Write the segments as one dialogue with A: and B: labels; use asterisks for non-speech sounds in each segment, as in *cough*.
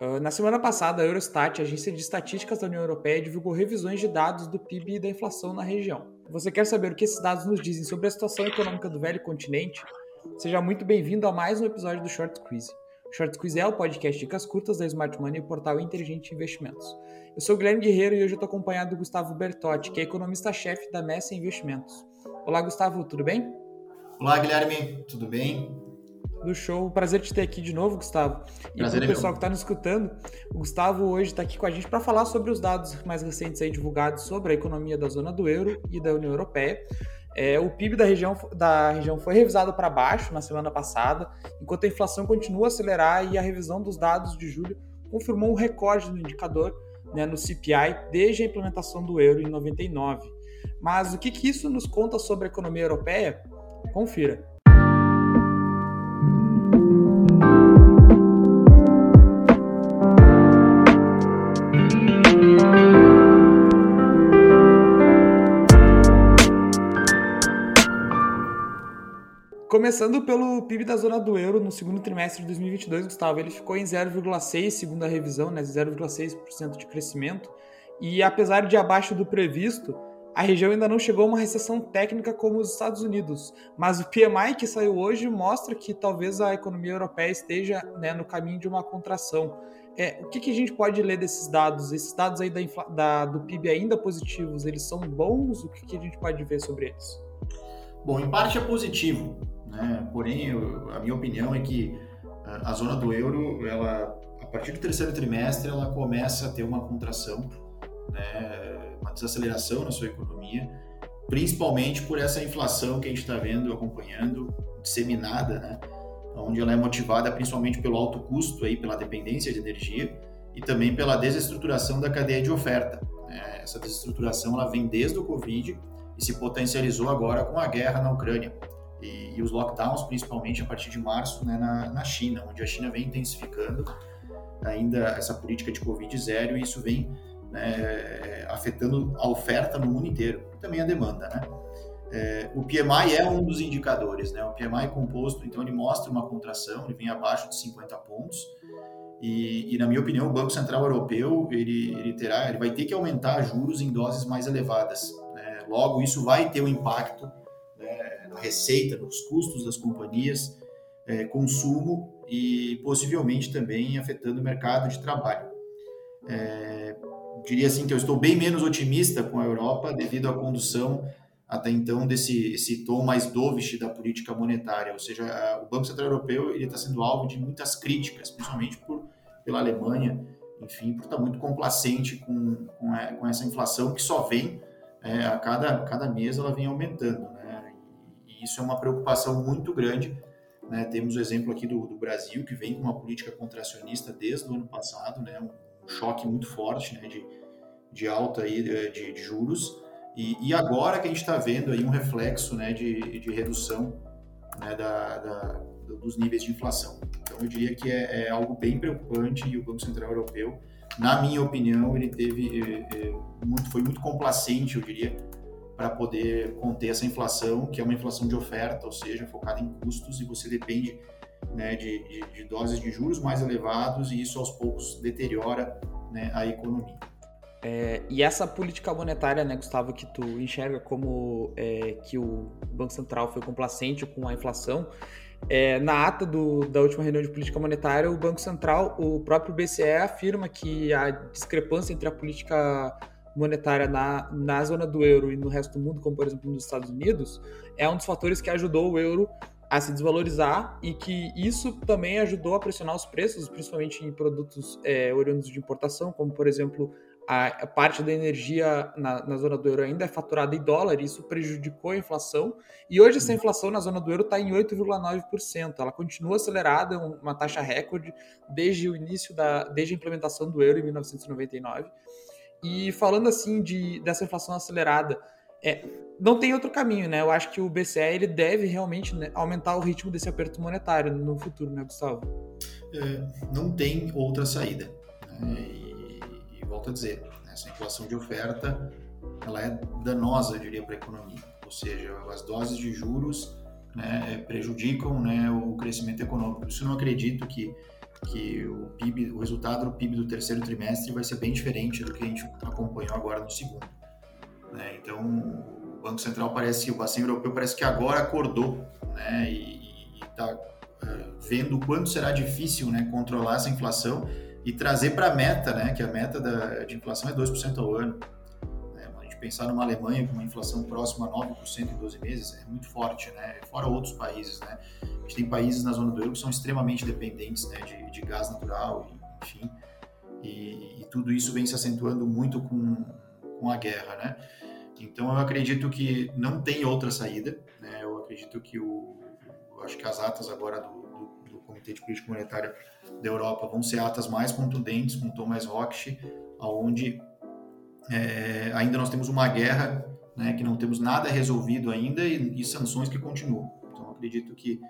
A: Uh, na semana passada, a Eurostat, a agência de estatísticas da União Europeia, divulgou revisões de dados do PIB e da inflação na região. Você quer saber o que esses dados nos dizem sobre a situação econômica do velho continente? Seja muito bem-vindo a mais um episódio do Short Quiz. Short Quiz é o podcast de dicas curtas da Smart Money e o portal Inteligente Investimentos. Eu sou o Guilherme Guerreiro e hoje estou acompanhado do Gustavo Bertotti, que é economista-chefe da Messa Investimentos. Olá, Gustavo, tudo bem?
B: Olá, Guilherme, tudo bem?
A: Do show. Prazer te ter aqui de novo, Gustavo. E para o é pessoal que está nos escutando, o Gustavo hoje está aqui com a gente para falar sobre os dados mais recentes aí divulgados sobre a economia da zona do euro e da União Europeia. É, o PIB da região, da região foi revisado para baixo na semana passada, enquanto a inflação continua a acelerar e a revisão dos dados de julho confirmou um recorde no indicador né, no CPI desde a implementação do euro em 99. Mas o que, que isso nos conta sobre a economia europeia? Confira. Começando pelo PIB da zona do euro no segundo trimestre de 2022, Gustavo, ele ficou em 0,6, segundo a revisão, né, 0,6% de crescimento. E apesar de abaixo do previsto, a região ainda não chegou a uma recessão técnica como os Estados Unidos. Mas o PMI que saiu hoje mostra que talvez a economia europeia esteja né, no caminho de uma contração. É, o que, que, a gente pode ler desses dados? Esses dados aí da, da, do PIB ainda positivos, eles são bons? O que, que a gente pode ver sobre eles?
B: Bom, em parte é positivo. Né? Porém, eu, a minha opinião é que a, a zona do euro, ela, a partir do terceiro trimestre, ela começa a ter uma contração, né? uma desaceleração na sua economia, principalmente por essa inflação que a gente está vendo, acompanhando, disseminada, né? onde ela é motivada principalmente pelo alto custo, aí, pela dependência de energia e também pela desestruturação da cadeia de oferta. Né? Essa desestruturação ela vem desde o Covid e se potencializou agora com a guerra na Ucrânia e, e os lockdowns, principalmente a partir de março, né, na, na China, onde a China vem intensificando ainda essa política de Covid zero e isso vem né, afetando a oferta no mundo inteiro e também a demanda, né? É, o PMI é um dos indicadores, né? O PMI é composto, então ele mostra uma contração, ele vem abaixo de 50 pontos e, e na minha opinião o Banco Central Europeu ele, ele terá, ele vai ter que aumentar juros em doses mais elevadas. Né? Logo isso vai ter um impacto na receita, nos custos das companhias, é, consumo e possivelmente também afetando o mercado de trabalho. É, diria assim que eu estou bem menos otimista com a Europa devido à condução até então desse esse tom mais dovish da política monetária, ou seja, a, o Banco Central Europeu ele está sendo alvo de muitas críticas, principalmente por, pela Alemanha, enfim, por estar tá muito complacente com, com, a, com essa inflação que só vem é, a cada, cada mês ela vem aumentando. Né? Isso é uma preocupação muito grande. Né? Temos o exemplo aqui do, do, Brasil, que vem com uma política contracionista desde o ano passado, né? um choque muito forte né? de, de alta aí de, de juros, e, e, agora que a gente está vendo aí um reflexo né? de, de redução né? da, da, dos níveis de inflação. Então, eu diria que é, é, algo bem preocupante e o Banco Central Europeu, na minha opinião, ele teve é, é, muito, foi muito complacente, eu diria, para poder conter essa inflação, que é uma inflação de oferta, ou seja, focada em custos, e você depende né, de, de, de, doses de juros mais elevados, e isso aos poucos deteriora né, a economia.
A: É, e essa política monetária, né, Gustavo, que tu enxerga como é, que o Banco Central foi complacente com a inflação, é, na ata do, da última reunião de política monetária, o Banco Central, o próprio BCE afirma que a discrepância entre a política monetária na, na zona do euro e no resto do mundo, como por exemplo nos Estados Unidos, é um dos fatores que ajudou o euro a se desvalorizar e que isso também ajudou a pressionar os preços, principalmente em produtos é, oriundos de importação, como por exemplo a, parte da energia na, na, zona do euro ainda é faturada em dólar, e isso prejudicou a inflação. E hoje essa inflação na zona do euro está em 8,9%. Ela continua acelerada, uma taxa recorde desde o início da, desde a implementação do euro em 1999. E falando assim de dessa inflação acelerada, é, não tem outro caminho, né? Eu acho que o BCE ele deve realmente né, aumentar o ritmo desse aperto monetário no futuro, né, Gustavo?
B: É, não tem outra saída. Né? E, e, volto a dizer, essa inflação de oferta ela é danosa, eu diria, para a economia. Ou seja, as doses de juros né, prejudicam né, o crescimento econômico. Isso eu não acredito que que o PIB, o resultado do PIB do terceiro trimestre vai ser bem diferente do que a gente acompanhou agora no segundo. Né? Então, o Banco Central parece, o Bacen Europeu parece que agora acordou, né? E está uh, é, vendo o quanto será difícil, né, controlar essa inflação e trazer para a meta, né, que a meta da, de inflação é 2% ao ano pensar numa Alemanha com uma inflação próxima a 9% em 12 meses é muito forte, né? Fora outros países, né? A gente tem países na zona do euro que são extremamente dependentes né, de, de gás natural, enfim, e, e, tudo isso vem se acentuando muito com, com a guerra, né? Então eu acredito que não tem outra saída, né? Eu acredito que o, eu acho que as atas agora do, do, do Comitê de Política Monetária da Europa vão ser atas mais contundentes, com tom mais hawkish, aonde é, ainda nós temos uma guerra, né, que não temos nada resolvido ainda e, e sanções que continuam. Então, acredito que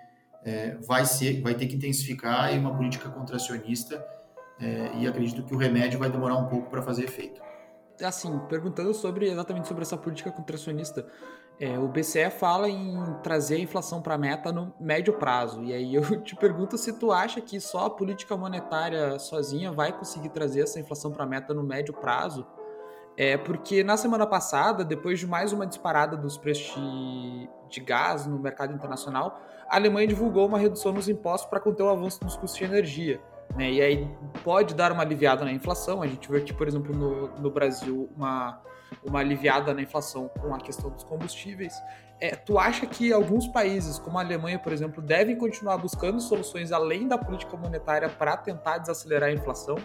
B: é, vai ser, vai ter que intensificar uma política contracionista é, e acredito que o remédio vai demorar um pouco para fazer efeito.
A: Assim, perguntando sobre exatamente sobre essa política contracionista, é, o BCE fala em trazer a inflação para a meta no médio prazo. E aí eu *laughs* te pergunto se tu acha que só a política monetária sozinha vai conseguir trazer essa inflação para a meta no médio prazo? É porque na semana passada, depois de mais uma disparada dos preços de, de gás no mercado internacional, a Alemanha divulgou uma redução nos impostos para conter o avanço dos custos de energia. Né? E aí pode dar uma aliviada na inflação. A gente vê aqui, por exemplo, no, no Brasil, uma, uma aliviada na inflação com a questão dos combustíveis. É, tu acha que alguns países, como a Alemanha, por exemplo, devem continuar buscando soluções além da política monetária para tentar desacelerar a inflação?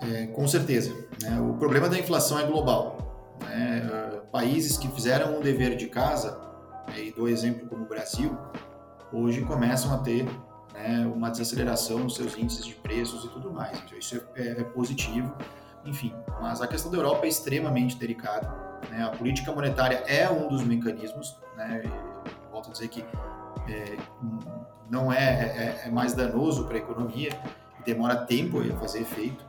B: É, com certeza. Né? O problema da inflação é global. Né? Países que fizeram um dever de casa, e dou exemplo como o Brasil, hoje começam a ter né, uma desaceleração nos seus índices de preços e tudo mais. Então, isso é, é, é positivo. Enfim, mas a questão da Europa é extremamente delicada. Né? A política monetária é um dos mecanismos. Né? Volto a dizer que é, não é, é, é mais danoso para a economia, demora tempo a fazer efeito.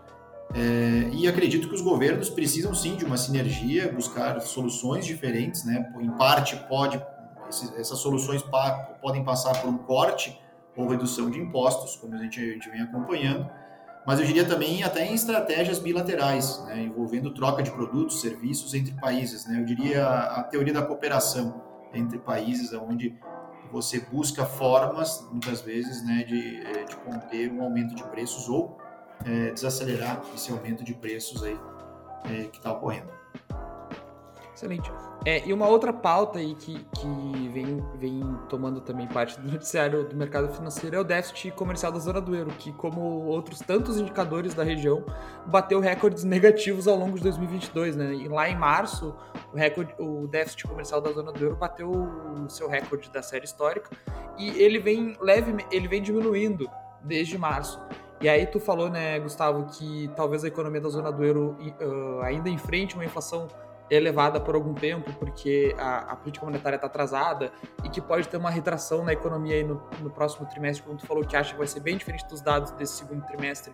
B: É, e acredito que os governos precisam sim de uma sinergia, buscar soluções diferentes, né? Em parte pode essas soluções podem passar por um corte ou redução de impostos, como a gente, a gente vem acompanhando, mas eu diria também até em estratégias bilaterais, né? envolvendo troca de produtos, serviços entre países, né? Eu diria a, a teoria da cooperação entre países, onde você busca formas, muitas vezes, né, de, de conter um aumento de preços ou é, desacelerar esse aumento de preços aí é, que está ocorrendo.
A: Excelente. É, e uma outra pauta aí que, que vem, vem tomando também parte do noticiário do mercado financeiro é o déficit comercial da zona do euro, que, como outros tantos indicadores da região, bateu recordes negativos ao longo de 2022. Né? E lá em março, o, recorde, o déficit comercial da zona do euro bateu o seu recorde da série histórica e ele vem leve, ele vem diminuindo desde março. E aí tu falou, né, Gustavo, que talvez a economia da zona do euro uh, ainda enfrente uma inflação elevada por algum tempo, porque a, a política monetária está atrasada e que pode ter uma retração na economia no, no, próximo trimestre, como tu falou que acha que vai ser bem diferente dos dados desse segundo trimestre.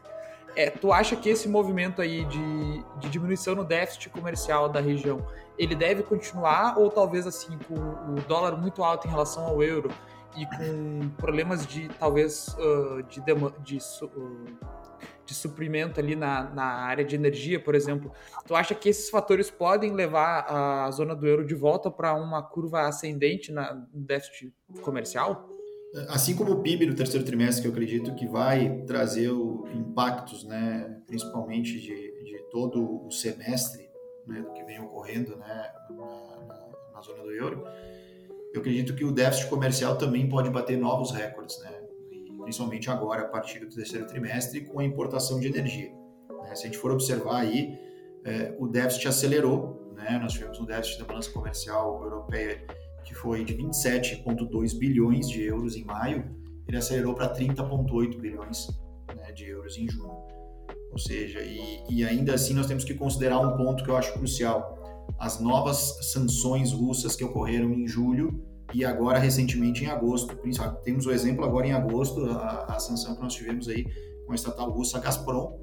A: É, tu acha que esse movimento aí de, de diminuição no déficit comercial da região, ele deve continuar ou talvez assim, com o dólar muito alto em relação ao euro e com problemas de talvez uh, de, de, uh, de suprimento ali na, na área de energia, por exemplo. Tu acha que esses fatores podem levar a zona do euro de volta para uma curva ascendente na, no déficit comercial?
B: Assim como o PIB do terceiro trimestre, que eu acredito que vai trazer impactos, né, principalmente de, de todo o semestre né, do que vem ocorrendo né, na, na, na zona do euro, eu acredito que o déficit comercial também pode bater novos recordes, né? principalmente agora, a partir do terceiro trimestre, com a importação de energia. Né? Se a gente for observar aí, é, o déficit acelerou, né? nós tivemos um déficit da balança comercial europeia que foi de 27,2 bilhões de euros em maio, ele acelerou para 30,8 bilhões né, de euros em junho. Ou seja, e, e ainda assim nós temos que considerar um ponto que eu acho crucial as novas sanções russas que ocorreram em julho e agora recentemente em agosto. Temos o exemplo agora em agosto, a, a sanção que nós tivemos aí com a estatal russa Gazprom,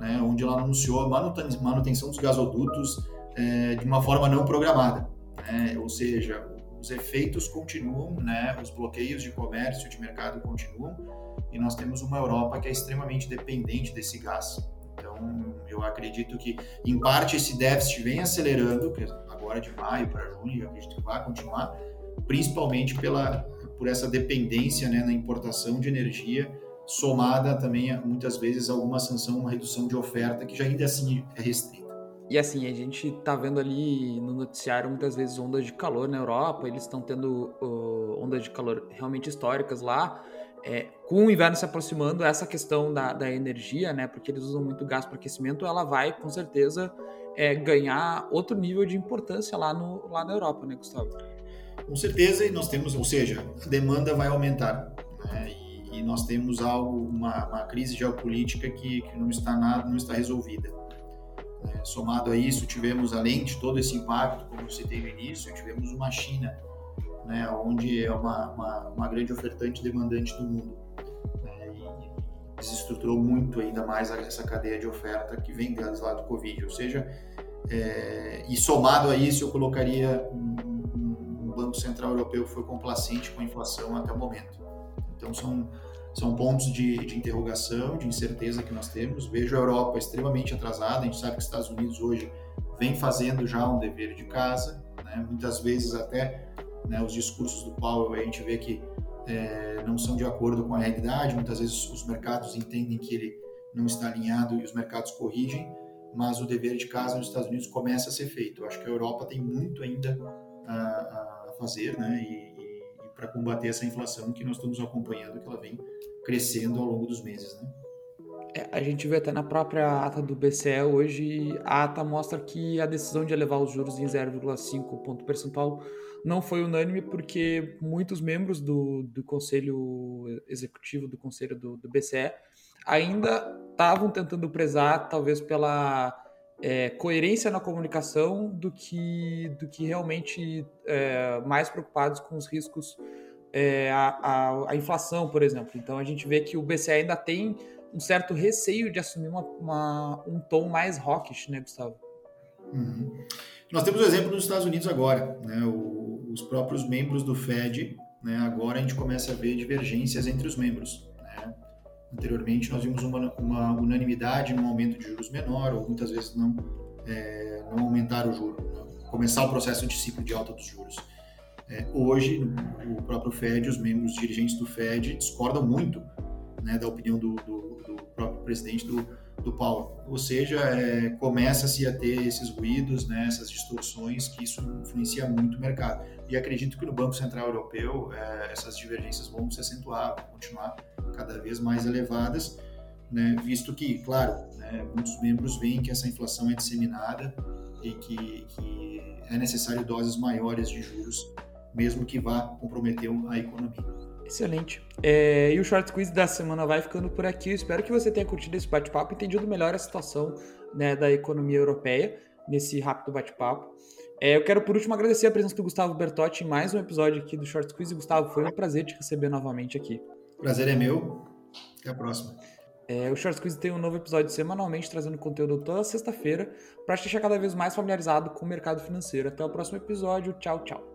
B: né, onde ela anunciou a manutenção dos gasodutos é, de uma forma não programada. Né, ou seja, os efeitos continuam, né, os bloqueios de comércio, de mercado continuam, e nós temos uma Europa que é extremamente dependente desse gás. Então, eu acredito que, em parte, esse déficit vem acelerando, agora de maio para junho, eu acredito que vai continuar, principalmente pela, por essa dependência né, na importação de energia, somada também, muitas vezes, alguma sanção, uma redução de oferta, que já ainda assim é restrita.
A: E assim, a gente tá vendo ali no noticiário muitas vezes ondas de calor na Europa, eles estão tendo uh, ondas de calor realmente históricas lá. É, com o inverno se aproximando, essa questão da, da energia, né, porque eles usam muito gás para aquecimento, ela vai com certeza é, ganhar outro nível de importância lá, no, lá na Europa, né, Gustavo?
B: Com certeza, e nós temos, ou seja, a demanda vai aumentar. Né, e, e, nós temos algo, uma, uma crise geopolítica que, que não está nada, não está resolvida. É, somado a isso, tivemos, além de todo esse impacto, como você teve no início, tivemos uma China, né, onde é uma, uma, uma grande ofertante e demandante do mundo. Né, e desestruturou muito ainda mais essa cadeia de oferta que vem delas lá do Covid. Ou seja, é, e somado a isso, eu colocaria um, um, um Banco Central Europeu que foi complacente com a inflação até o momento. Então, são são pontos de, de interrogação, de incerteza que nós temos. Vejo a Europa extremamente atrasada, a gente sabe que os Estados Unidos hoje vem fazendo já um dever de casa, né? muitas vezes até né, os discursos do Powell a gente vê que é, não são de acordo com a realidade, muitas vezes os mercados entendem que ele não está alinhado e os mercados corrigem, mas o dever de casa nos Estados Unidos começa a ser feito. Eu acho que a Europa tem muito ainda a, a fazer, né? E, para combater essa inflação que nós estamos acompanhando, que ela vem crescendo ao longo dos meses, né?
A: É, a gente vê até na própria ata do BCE hoje, a ata mostra que a decisão de elevar os juros em 0,5 ponto percentual não foi unânime porque muitos membros do, do conselho executivo, do conselho do, do BCE, ainda estavam tentando prezar, talvez pela é, coerência na comunicação do que, do que realmente é, mais preocupados com os riscos, é, a, a, a, inflação, por exemplo. Então a gente vê que o BCE ainda tem um certo receio de assumir uma, uma, um tom mais hawkish, né, Gustavo?
B: Uhum. Nós temos o exemplo nos Estados Unidos agora, né, o, os próprios membros do Fed, né, agora a gente começa a ver divergências entre os membros. Anteriormente, nós vimos uma, uma unanimidade no aumento de juros menor, ou muitas vezes não, é, não aumentar o juro, né? começar o processo de ciclo de alta dos juros. É, hoje, o próprio Fed, os membros dirigentes do Fed discordam muito né, da opinião do, do, próprio presidente do, do Powell. Ou seja, é, começa-se a ter esses ruídos, né, essas distorções, que isso influencia muito o mercado. E acredito que no Banco Central Europeu é, essas divergências vão se acentuar, vão continuar cada vez mais elevadas, né, visto que, claro, né, muitos membros veem que essa inflação é disseminada e que, que é necessário doses maiores de juros, mesmo que vá comprometer a economia.
A: Excelente. É, e o Short Quiz da semana vai ficando por aqui. Eu espero que você tenha curtido esse bate-papo e entendido melhor a situação né, da economia europeia nesse rápido bate-papo. É, eu quero, por último, agradecer a presença do Gustavo Bertotti em mais um episódio aqui do Short Quiz. Gustavo, foi um prazer te receber novamente aqui.
B: Prazer é meu. Até a próxima.
A: É, o Short Quiz tem um novo episódio semanalmente, trazendo conteúdo toda sexta-feira, para te deixar cada vez mais familiarizado com o mercado financeiro. Até o próximo episódio. Tchau, tchau.